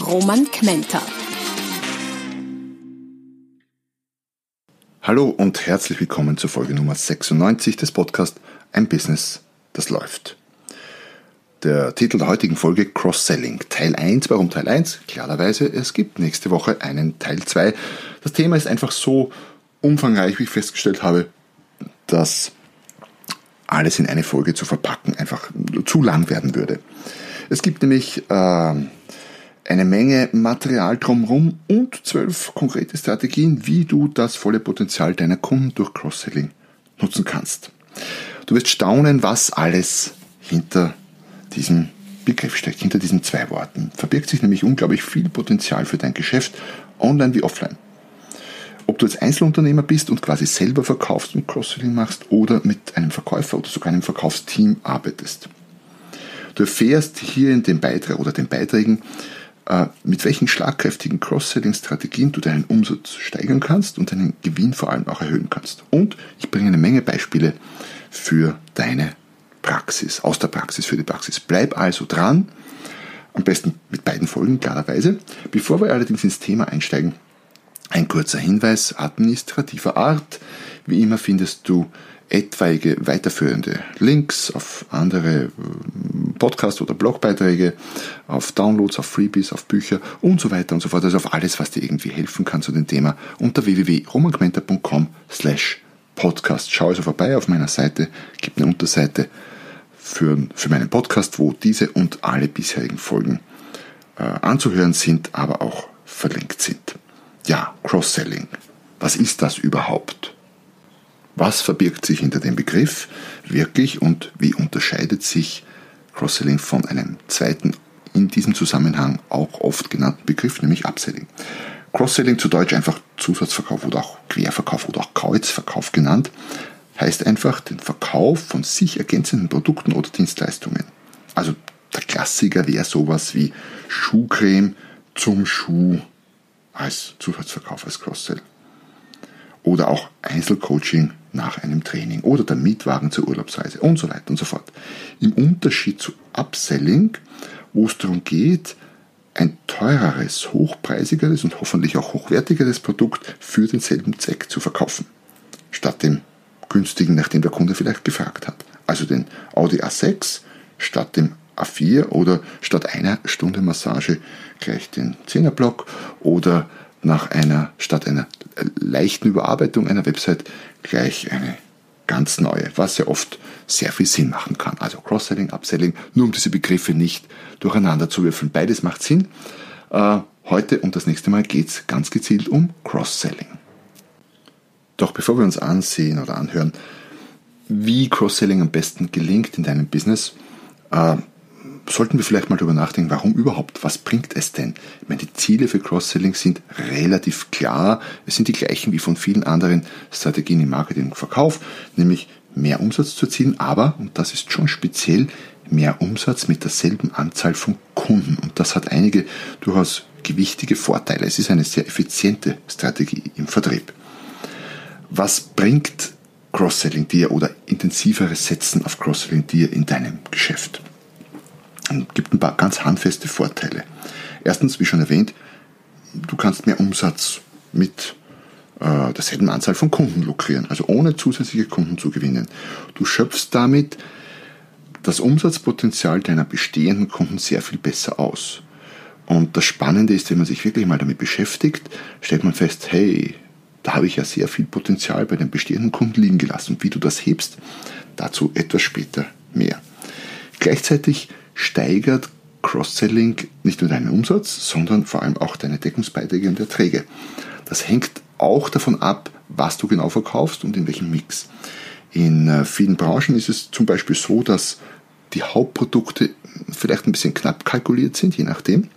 Roman Kmenter. Hallo und herzlich willkommen zur Folge Nummer 96 des Podcasts Ein Business, das läuft. Der Titel der heutigen Folge Cross-Selling. Teil 1. Warum Teil 1? Klarerweise, es gibt nächste Woche einen Teil 2. Das Thema ist einfach so umfangreich, wie ich festgestellt habe, dass alles in eine Folge zu verpacken einfach zu lang werden würde. Es gibt nämlich äh, eine Menge Material drumherum und zwölf konkrete Strategien, wie du das volle Potenzial deiner Kunden durch Cross-Selling nutzen kannst. Du wirst staunen, was alles hinter diesem Begriff steckt, hinter diesen zwei Worten. Verbirgt sich nämlich unglaublich viel Potenzial für dein Geschäft, online wie offline. Ob du als Einzelunternehmer bist und quasi selber verkaufst und Cross-Selling machst oder mit einem Verkäufer oder sogar einem Verkaufsteam arbeitest. Du erfährst hier in dem Beitrag oder den Beiträgen, mit welchen schlagkräftigen Cross-Selling-Strategien du deinen Umsatz steigern kannst und deinen Gewinn vor allem auch erhöhen kannst. Und ich bringe eine Menge Beispiele für deine Praxis, aus der Praxis für die Praxis. Bleib also dran, am besten mit beiden Folgen klarerweise. Bevor wir allerdings ins Thema einsteigen, ein kurzer Hinweis administrativer Art. Wie immer findest du etwaige weiterführende Links auf andere Podcast- oder Blogbeiträge, auf Downloads, auf Freebies, auf Bücher und so weiter und so fort. Also auf alles, was dir irgendwie helfen kann zu dem Thema unter www.romangmenta.com slash podcast. Schau also vorbei auf meiner Seite, gibt eine Unterseite für, für meinen Podcast, wo diese und alle bisherigen Folgen äh, anzuhören sind, aber auch verlinkt sind. Ja, Cross-Selling. Was ist das überhaupt? Was verbirgt sich hinter dem Begriff wirklich und wie unterscheidet sich Cross-Selling von einem zweiten in diesem Zusammenhang auch oft genannten Begriff, nämlich Upselling. Cross-Selling zu Deutsch einfach Zusatzverkauf oder auch Querverkauf oder auch Kreuzverkauf genannt, heißt einfach den Verkauf von sich ergänzenden Produkten oder Dienstleistungen. Also der Klassiker wäre sowas wie Schuhcreme zum Schuh als Zusatzverkauf, als Cross-Sell. Oder auch Einzelcoaching nach einem Training oder der Mietwagen zur Urlaubsreise und so weiter und so fort. Im Unterschied zu Upselling, wo es darum geht, ein teureres, hochpreisigeres und hoffentlich auch hochwertigeres Produkt für denselben Zweck zu verkaufen, statt dem günstigen, nach dem der Kunde vielleicht gefragt hat. Also den Audi A6 statt dem A4 oder statt einer Stunde Massage gleich den 10er Block oder nach einer, statt einer leichten Überarbeitung einer Website gleich eine ganz neue, was ja oft sehr viel Sinn machen kann. Also Cross-Selling, Upselling, nur um diese Begriffe nicht durcheinander zu würfeln. Beides macht Sinn. Äh, heute und das nächste Mal geht es ganz gezielt um Cross-Selling. Doch bevor wir uns ansehen oder anhören, wie Cross-Selling am besten gelingt in deinem Business, äh, sollten wir vielleicht mal darüber nachdenken, warum überhaupt? Was bringt es denn? Ich meine, die Ziele für Cross-Selling sind relativ klar. Es sind die gleichen wie von vielen anderen Strategien im Marketing und Verkauf, nämlich mehr Umsatz zu erzielen, aber, und das ist schon speziell, mehr Umsatz mit derselben Anzahl von Kunden. Und das hat einige durchaus gewichtige Vorteile. Es ist eine sehr effiziente Strategie im Vertrieb. Was bringt Cross-Selling dir oder intensiveres Setzen auf Cross-Selling dir in deinem Geschäft? Gibt ein paar ganz handfeste Vorteile. Erstens, wie schon erwähnt, du kannst mehr Umsatz mit äh, derselben Anzahl von Kunden lukrieren, also ohne zusätzliche Kunden zu gewinnen. Du schöpfst damit das Umsatzpotenzial deiner bestehenden Kunden sehr viel besser aus. Und das Spannende ist, wenn man sich wirklich mal damit beschäftigt, stellt man fest, hey, da habe ich ja sehr viel Potenzial bei den bestehenden Kunden liegen gelassen. Und wie du das hebst, dazu etwas später mehr. Gleichzeitig steigert Cross-Selling nicht nur deinen Umsatz, sondern vor allem auch deine Deckungsbeiträge und Erträge. Das hängt auch davon ab, was du genau verkaufst und in welchem Mix. In äh, vielen Branchen ist es zum Beispiel so, dass die Hauptprodukte vielleicht ein bisschen knapp kalkuliert sind, je nachdem.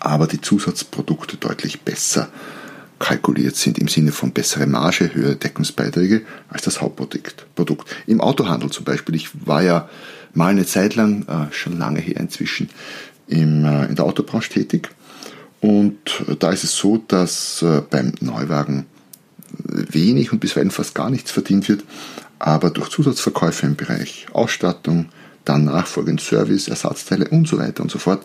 aber die Zusatzprodukte deutlich besser kalkuliert sind im Sinne von bessere Marge, höhere Deckungsbeiträge als das Hauptprodukt. Produkt. Im Autohandel zum Beispiel, ich war ja mal eine Zeit lang, äh, schon lange her inzwischen, im, äh, in der Autobranche tätig und da ist es so, dass äh, beim Neuwagen wenig und bisweilen fast gar nichts verdient wird, aber durch Zusatzverkäufe im Bereich Ausstattung, dann nachfolgend Service, Ersatzteile und so weiter und so fort,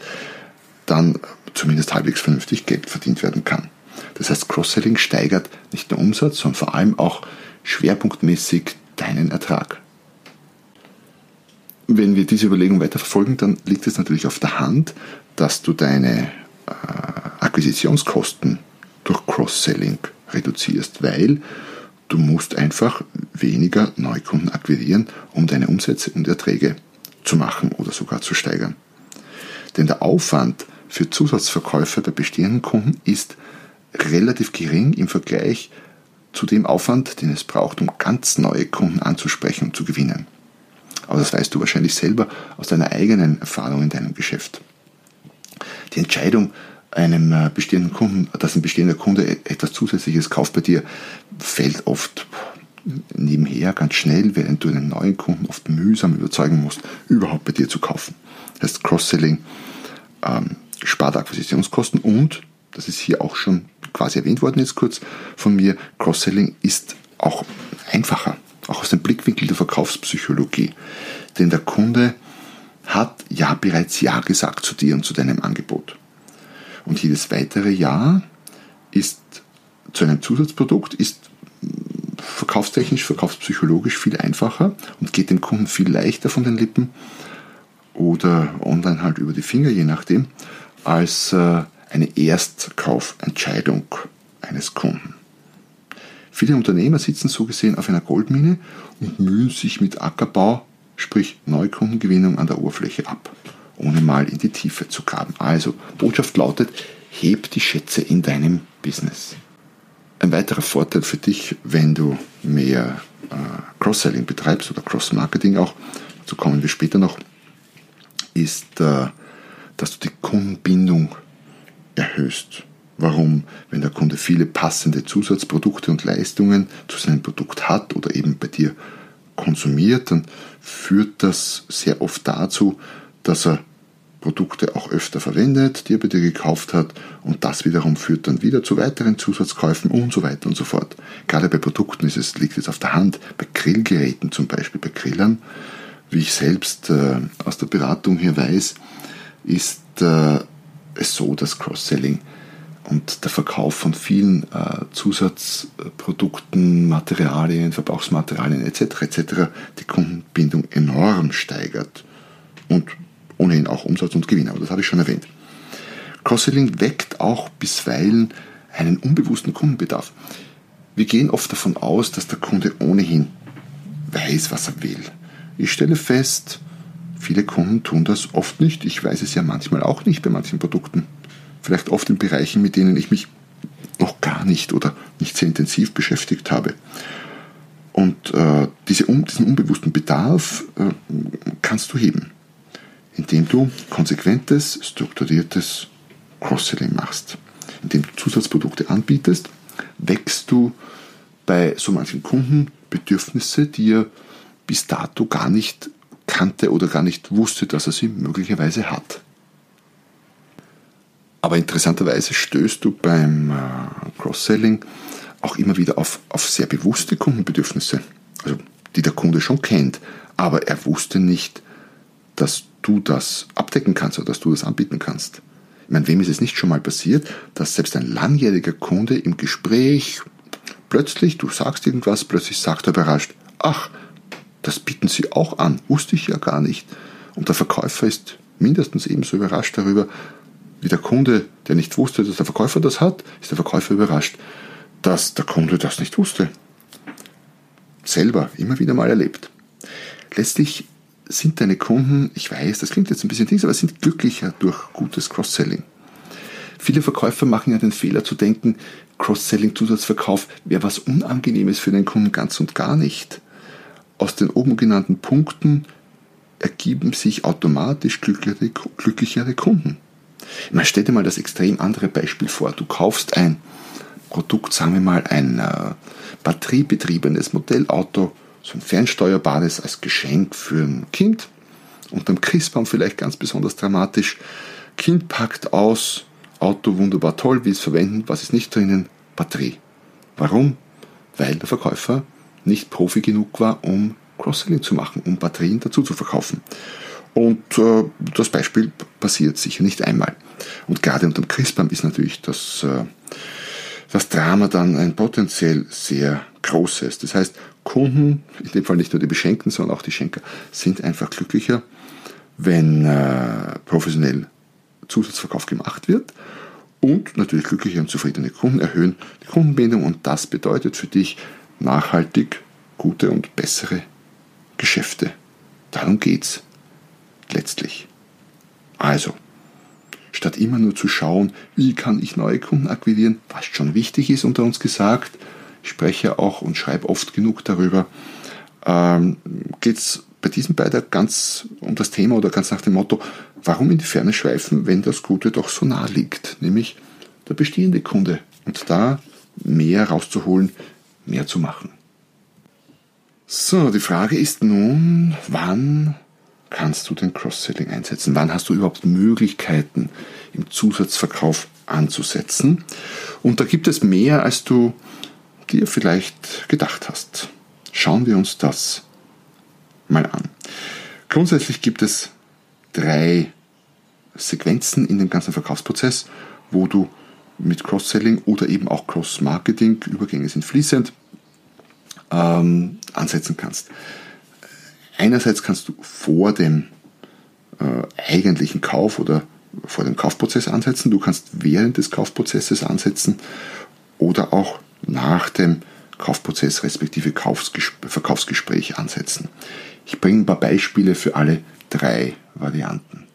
dann zumindest halbwegs vernünftig Geld verdient werden kann. Das heißt, Cross-Selling steigert nicht nur Umsatz, sondern vor allem auch schwerpunktmäßig deinen Ertrag. Wenn wir diese Überlegung weiterverfolgen, dann liegt es natürlich auf der Hand, dass du deine äh, Akquisitionskosten durch Cross-Selling reduzierst, weil du musst einfach weniger Neukunden akquirieren, um deine Umsätze und Erträge zu machen oder sogar zu steigern. Denn der Aufwand für Zusatzverkäufe bei bestehenden Kunden ist relativ gering im Vergleich zu dem Aufwand, den es braucht, um ganz neue Kunden anzusprechen und zu gewinnen. Aber das weißt du wahrscheinlich selber aus deiner eigenen Erfahrung in deinem Geschäft. Die Entscheidung, einem äh, bestehenden Kunden, dass ein bestehender Kunde e-, etwas Zusätzliches kauft bei dir, fällt oft nebenher ganz schnell, während du einen neuen Kunden oft mühsam überzeugen musst, überhaupt bei dir zu kaufen. Das heißt, Cross-Selling ähm, spart Akquisitionskosten und, das ist hier auch schon quasi erwähnt worden jetzt kurz von mir, Cross-Selling ist auch einfacher, auch aus dem Blickwinkel der Verkaufspsychologie. Denn der Kunde hat ja bereits Ja gesagt zu dir und zu deinem Angebot. Und jedes weitere Ja ist zu einem Zusatzprodukt, ist verkaufstechnisch, verkaufspsychologisch viel einfacher und geht dem Kunden viel leichter von den Lippen oder online halt über die Finger, je nachdem, als äh, eine Erstkaufentscheidung eines Kunden. Viele Unternehmer sitzen so gesehen auf einer Goldmine und mühen sich mit Ackerbau, sprich Neukundengewinnung an der Oberfläche ab, ohne mal in die Tiefe zu graben. Also, Botschaft lautet, heb die Schätze in deinem Business. Ein weiterer Vorteil für dich, wenn du mehr äh, Cross-Selling betreibst oder Cross-Marketing auch, dazu kommen wir später noch, ist, äh, dass du die Kundenbindung erhöhst. Warum? Wenn der Kunde viele passende Zusatzprodukte und Leistungen zu seinem Produkt hat oder eben bei dir konsumiert, dann führt das sehr oft dazu, dass er Produkte auch öfter verwendet, die er bei dir gekauft hat und das wiederum führt dann wieder zu weiteren Zusatzkäufen und so weiter und so fort. Gerade bei Produkten ist es, liegt es auf der Hand, bei Grillgeräten zum Beispiel, bei Grillern, wie ich selbst äh, aus der Beratung hier weiß, ist äh, es so, dass Cross-Selling und der Verkauf von vielen äh, Zusatzprodukten, Materialien, Verbrauchsmaterialien etc. etc. die Kundenbindung enorm steigert und ohnehin auch Umsatz und Gewinn, aber das habe ich schon erwähnt. Cross-Selling weckt auch bisweilen einen unbewussten Kundenbedarf. Wir gehen oft davon aus, dass der Kunde ohnehin weiß, was er will. Ich stelle fest, viele Kunden tun das oft nicht. Ich weiß es ja manchmal auch nicht bei manchen Produkten vielleicht oft in Bereichen, mit denen ich mich noch gar nicht oder nicht sehr intensiv beschäftigt habe. Und äh, diese, um, diesen unbewussten Bedarf äh, kannst du heben, indem du konsequentes, strukturiertes Cross-Selling machst. Indem du Zusatzprodukte anbietest, wächst du bei so manchen Kunden Bedürfnisse, die er bis dato gar nicht kannte oder gar nicht wusste, dass er sie möglicherweise hat. Aber interessanterweise stößt du beim äh, Cross-Selling auch immer wieder auf, auf sehr bewusste Kundenbedürfnisse, also die der Kunde schon kennt, aber er wusste nicht, dass du das abdecken kannst oder dass du das anbieten kannst. Ich meine, wem ist es nicht schon mal passiert, dass selbst ein langjähriger Kunde im Gespräch plötzlich, du sagst irgendwas, plötzlich sagt er überrascht, ach, das bieten sie auch an, wusste ich ja gar nicht. Und der Verkäufer ist mindestens ebenso überrascht darüber, wie der Kunde, der nicht wusste, dass der Verkäufer das hat, ist der Verkäufer überrascht, dass der Kunde das nicht wusste. Selber immer wieder mal erlebt. Letztlich sind deine Kunden, ich weiß, das klingt jetzt ein bisschen Dings, aber sind glücklicher durch gutes Cross-Selling. Viele Verkäufer machen ja den Fehler zu denken, Cross-Selling, Zusatzverkauf wäre was Unangenehmes für den Kunden ganz und gar nicht. Aus den oben genannten Punkten ergeben sich automatisch glücklichere, glücklichere Kunden. Man stell dir mal das extrem andere Beispiel vor. Du kaufst ein Produkt, sagen wir mal ein äh, batteriebetriebenes Modellauto, so ein fernsteuerbares als Geschenk für ein Kind. Unterm Christbaum vielleicht ganz besonders dramatisch. Kind packt aus, Auto wunderbar toll, will es verwenden, was ist nicht drinnen? Batterie. Warum? Weil der Verkäufer nicht Profi genug war, um Cross-Selling zu machen, um Batterien dazu zu verkaufen. Und äh, das Beispiel passiert sicher nicht einmal. Und gerade unter dem Christbaum ist natürlich das, äh, das Drama dann ein potenziell sehr großes. Das heißt, Kunden, in dem Fall nicht nur die Beschenkten, sondern auch die Schenker, sind einfach glücklicher, wenn äh, professionell Zusatzverkauf gemacht wird. Und natürlich glückliche und zufriedene Kunden erhöhen die Kundenbindung und das bedeutet für dich nachhaltig gute und bessere Geschäfte. Darum geht's letztlich. Also, statt immer nur zu schauen, wie kann ich neue Kunden akquirieren, was schon wichtig ist unter uns gesagt, ich spreche auch und schreibe oft genug darüber, ähm, geht es bei diesem Beitrag ganz um das Thema oder ganz nach dem Motto, warum in die Ferne schweifen, wenn das Gute doch so nah liegt, nämlich der bestehende Kunde und da mehr rauszuholen, mehr zu machen. So, die Frage ist nun, wann kannst du den Cross-Selling einsetzen? Wann hast du überhaupt Möglichkeiten im Zusatzverkauf anzusetzen? Und da gibt es mehr, als du dir vielleicht gedacht hast. Schauen wir uns das mal an. Grundsätzlich gibt es drei Sequenzen in dem ganzen Verkaufsprozess, wo du mit Cross-Selling oder eben auch Cross-Marketing, Übergänge sind fließend, ähm, ansetzen kannst. Einerseits kannst du vor dem äh, eigentlichen Kauf oder vor dem Kaufprozess ansetzen, du kannst während des Kaufprozesses ansetzen oder auch nach dem Kaufprozess respektive Verkaufsgespräch ansetzen. Ich bringe ein paar Beispiele für alle drei Varianten.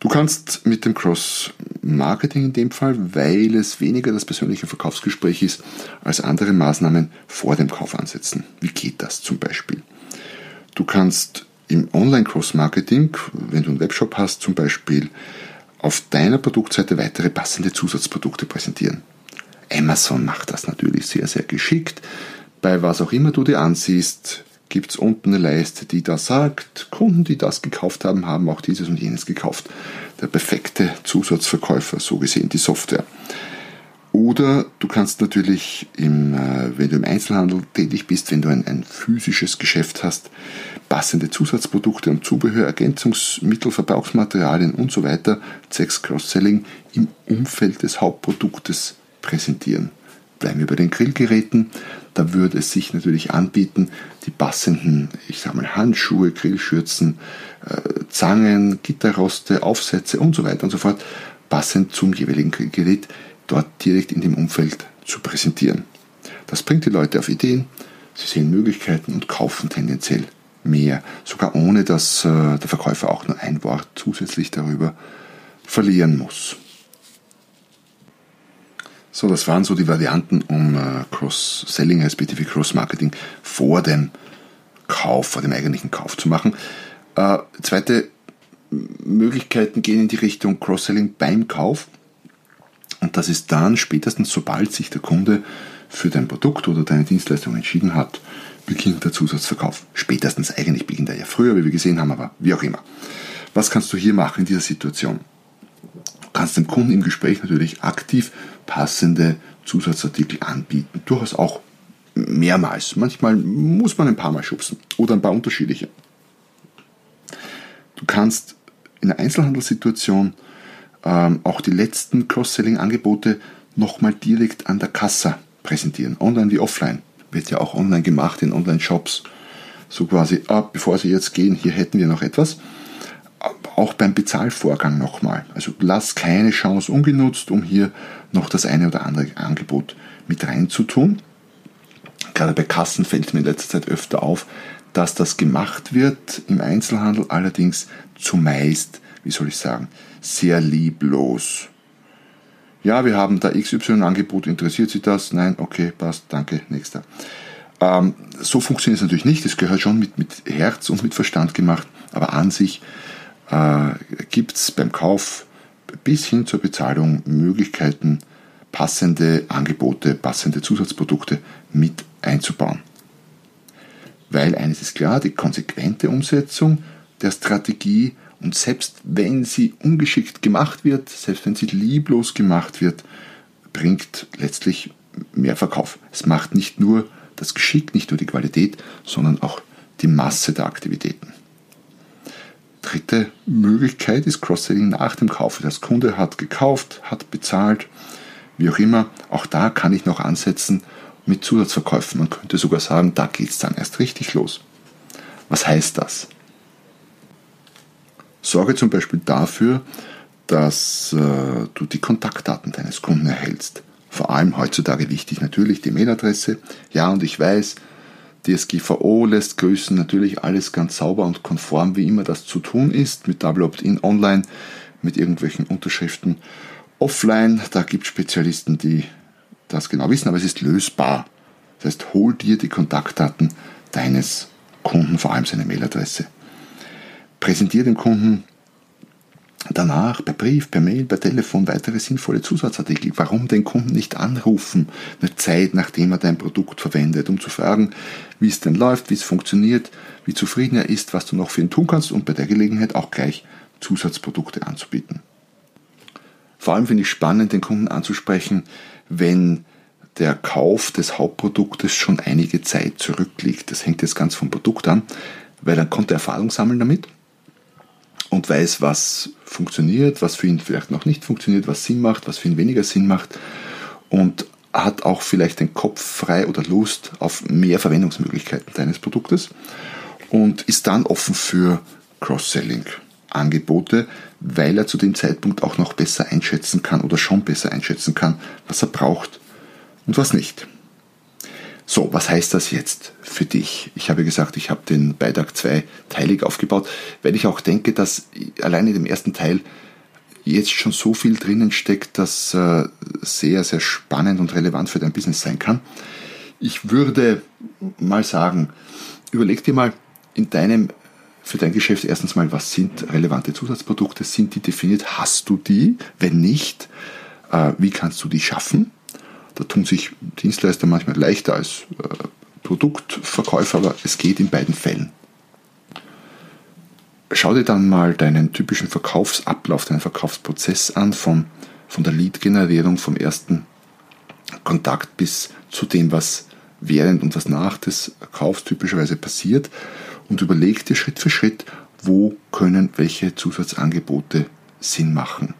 Du kannst mit dem Cross-Marketing in dem Fall, weil es weniger das persönliche Verkaufsgespräch ist, als andere Maßnahmen vor dem Kauf ansetzen. Wie geht das zum Beispiel? Du kannst im Online-Cross-Marketing, wenn du einen Webshop hast, zum Beispiel auf deiner Produktseite weitere passende Zusatzprodukte präsentieren. Amazon macht das natürlich sehr, sehr geschickt. Bei was auch immer du dir ansiehst, gibt es unten eine Leiste, die da sagt, Kunden, die das gekauft haben, haben auch dieses und jenes gekauft. Der perfekte Zusatzverkäufer, so gesehen die Software. Oder du kannst natürlich, im, äh, wenn du im Einzelhandel tätig bist, wenn du ein, ein physisches Geschäft hast, passende Zusatzprodukte und Zubehör, Ergänzungsmittel, Verbrauchsmaterialien und so weiter, zwecks Cross-Selling im Umfeld des Hauptproduktes präsentieren. Bleiben wir bei den Grillgeräten. Da würde es sich natürlich anbieten, die passenden, ich sage mal, Handschuhe, Grillschürzen, äh, Zangen, Gitterroste, Aufsätze und so weiter und so fort, passend zum jeweiligen Grillgerät dort direkt in dem Umfeld zu präsentieren. Das bringt die Leute auf Ideen, sie sehen Möglichkeiten und kaufen tendenziell mehr, sogar ohne dass äh, der Verkäufer auch nur ein Wort zusätzlich darüber verlieren muss. So, das waren so die Varianten, um äh, Cross-Selling respektive Cross-Marketing vor dem Kauf, vor dem eigentlichen Kauf zu machen. Äh, zweite Möglichkeiten gehen in die Richtung Cross-Selling beim Kauf. Und das ist dann spätestens, sobald sich der Kunde für dein Produkt oder deine Dienstleistung entschieden hat, beginnt der Zusatzverkauf. Spätestens eigentlich beginnt er ja früher, wie wir gesehen haben, aber wie auch immer. Was kannst du hier machen in dieser Situation? Du kannst dem Kunden im Gespräch natürlich aktiv passende Zusatzartikel anbieten. Durchaus auch mehrmals. Manchmal muss man ein paar Mal schubsen oder ein paar unterschiedliche. Du kannst in der Einzelhandelssituation ähm, auch die letzten Cross-Selling-Angebote nochmal direkt an der Kasse präsentieren, online wie offline. Wird ja auch online gemacht in Online-Shops. So quasi, ah, bevor Sie jetzt gehen, hier hätten wir noch etwas auch beim Bezahlvorgang nochmal. Also lass keine Chance ungenutzt, um hier noch das eine oder andere Angebot mit reinzutun. Gerade bei Kassen fällt mir in letzter Zeit öfter auf, dass das gemacht wird im Einzelhandel, allerdings zumeist, wie soll ich sagen, sehr lieblos. Ja, wir haben da XY-Angebot, interessiert Sie das? Nein, okay, passt, danke, nächster. Ähm, so funktioniert es natürlich nicht, es gehört schon mit, mit Herz und mit Verstand gemacht, aber an sich äh, gibt es beim Kauf bis hin zur Bezahlung Möglichkeiten, passende Angebote, passende Zusatzprodukte mit einzubauen. Weil eines ist klar, die konsequente Umsetzung der Strategie und selbst wenn sie ungeschickt gemacht wird, selbst wenn sie lieblos gemacht wird, bringt letztlich mehr Verkauf. Es macht nicht nur das Geschick, nicht nur die Qualität, sondern auch die Masse der Aktivitäten. Dritte Möglichkeit ist Cross-Selling nach dem Kauf. Das Kunde hat gekauft, hat bezahlt, wie auch immer. Auch da kann ich noch ansetzen mit Zusatzverkäufen. Man könnte sogar sagen, da geht es dann erst richtig los. Was heißt das? Sorge zum Beispiel dafür, dass äh, du die Kontaktdaten deines Kunden erhältst. Vor allem heutzutage wichtig natürlich die Mailadresse. Ja, und ich weiß, DSGVO lässt grüßen, natürlich alles ganz sauber und konform, wie immer das zu tun ist, mit Double Opt-in online, mit irgendwelchen Unterschriften offline. Da gibt es Spezialisten, die das genau wissen, aber es ist lösbar. Das heißt, hol dir die Kontaktdaten deines Kunden, vor allem seine Mailadresse. Präsentiere dem Kunden danach per Brief, per Mail, per Telefon weitere sinnvolle Zusatzartikel. Warum den Kunden nicht anrufen, eine Zeit nachdem er dein Produkt verwendet, um zu fragen, wie es denn läuft, wie es funktioniert, wie zufrieden er ist, was du noch für ihn tun kannst und bei der Gelegenheit auch gleich Zusatzprodukte anzubieten. Vor allem finde ich spannend, den Kunden anzusprechen, wenn der Kauf des Hauptproduktes schon einige Zeit zurückliegt. Das hängt jetzt ganz vom Produkt an, weil dann konnte er Erfahrung sammeln damit und weiß, was funktioniert, was für ihn vielleicht noch nicht funktioniert, was Sinn macht, was für ihn weniger Sinn macht und hat auch vielleicht den Kopf frei oder Lust auf mehr Verwendungsmöglichkeiten deines Produktes und ist dann offen für Cross-Selling-Angebote, weil er zu dem Zeitpunkt auch noch besser einschätzen kann oder schon besser einschätzen kann, was er braucht und was nicht. So, was heißt das jetzt für dich? Ich habe gesagt, ich habe den Beitrag zweiteilig aufgebaut, weil ich auch denke, dass allein in dem ersten Teil jetzt schon so viel drinnen steckt, das äh, sehr, sehr spannend und relevant für dein Business sein kann. Ich würde mal sagen, überleg dir mal in deinem, für dein Geschäft erstens mal, was sind relevante Zusatzprodukte? Sind die definiert? Hast du die? Wenn nicht, äh, wie kannst du die schaffen? Da tun sich Dienstleister manchmal leichter als äh, Produktverkäufer, aber es geht in beiden Fällen. Schau dir dann mal deinen typischen Verkaufsablauf, deinen Verkaufsprozess an, von, von der Lead-Generierung, vom ersten Kontakt bis zu dem, was während und was nach des Kaufs typischerweise passiert und überleg dir Schritt für Schritt, wo können welche Zusatzangebote Sinn machen.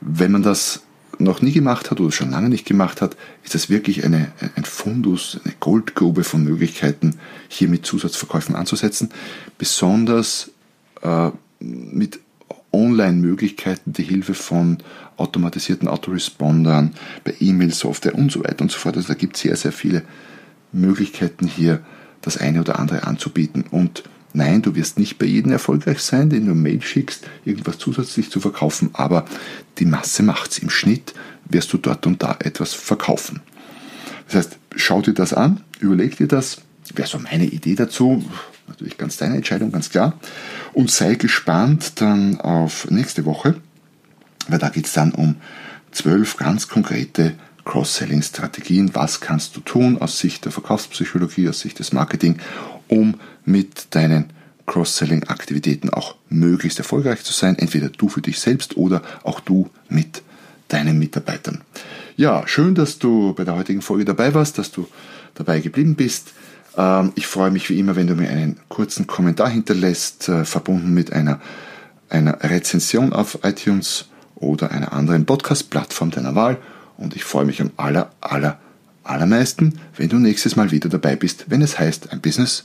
Wenn man das noch nie gemacht hat oder schon lange nicht gemacht hat, ist das wirklich eine, ein Fundus, eine Goldgrube von Möglichkeiten, hier mit Zusatzverkäufen anzusetzen. Besonders äh, mit Online-Möglichkeiten, die Hilfe von automatisierten Autorespondern, bei E-Mail-Software und so weiter und so fort. Also da gibt es sehr, sehr viele Möglichkeiten hier, das eine oder andere anzubieten. Und Nein, du wirst nicht bei jedem erfolgreich sein, den du Mail schickst, irgendwas zusätzlich zu verkaufen, aber die Masse macht's. Im Schnitt wirst du dort und da etwas verkaufen. Das heißt, schau dir das an, überleg dir das, wäre so meine Idee dazu, natürlich ganz deine Entscheidung, ganz klar, und sei gespannt dann auf nächste Woche, weil da geht's dann um zwölf ganz konkrete Cross-Selling-Strategien. Was kannst du tun aus Sicht der Verkaufspsychologie, aus Sicht des Marketing, um mit deinen Cross-Selling-Aktivitäten auch möglichst erfolgreich zu sein. Entweder du für dich selbst oder auch du mit deinen Mitarbeitern. Ja, schön, dass du bei der heutigen Folge dabei warst, dass du dabei geblieben bist. Ähm, ich freue mich wie immer, wenn du mir einen kurzen Kommentar hinterlässt, äh, verbunden mit einer, einer Rezension auf iTunes oder einer anderen Podcast-Plattform deiner Wahl. Und ich freue mich am aller, aller, allermeisten, wenn du nächstes Mal wieder dabei bist, wenn es heißt, ein Business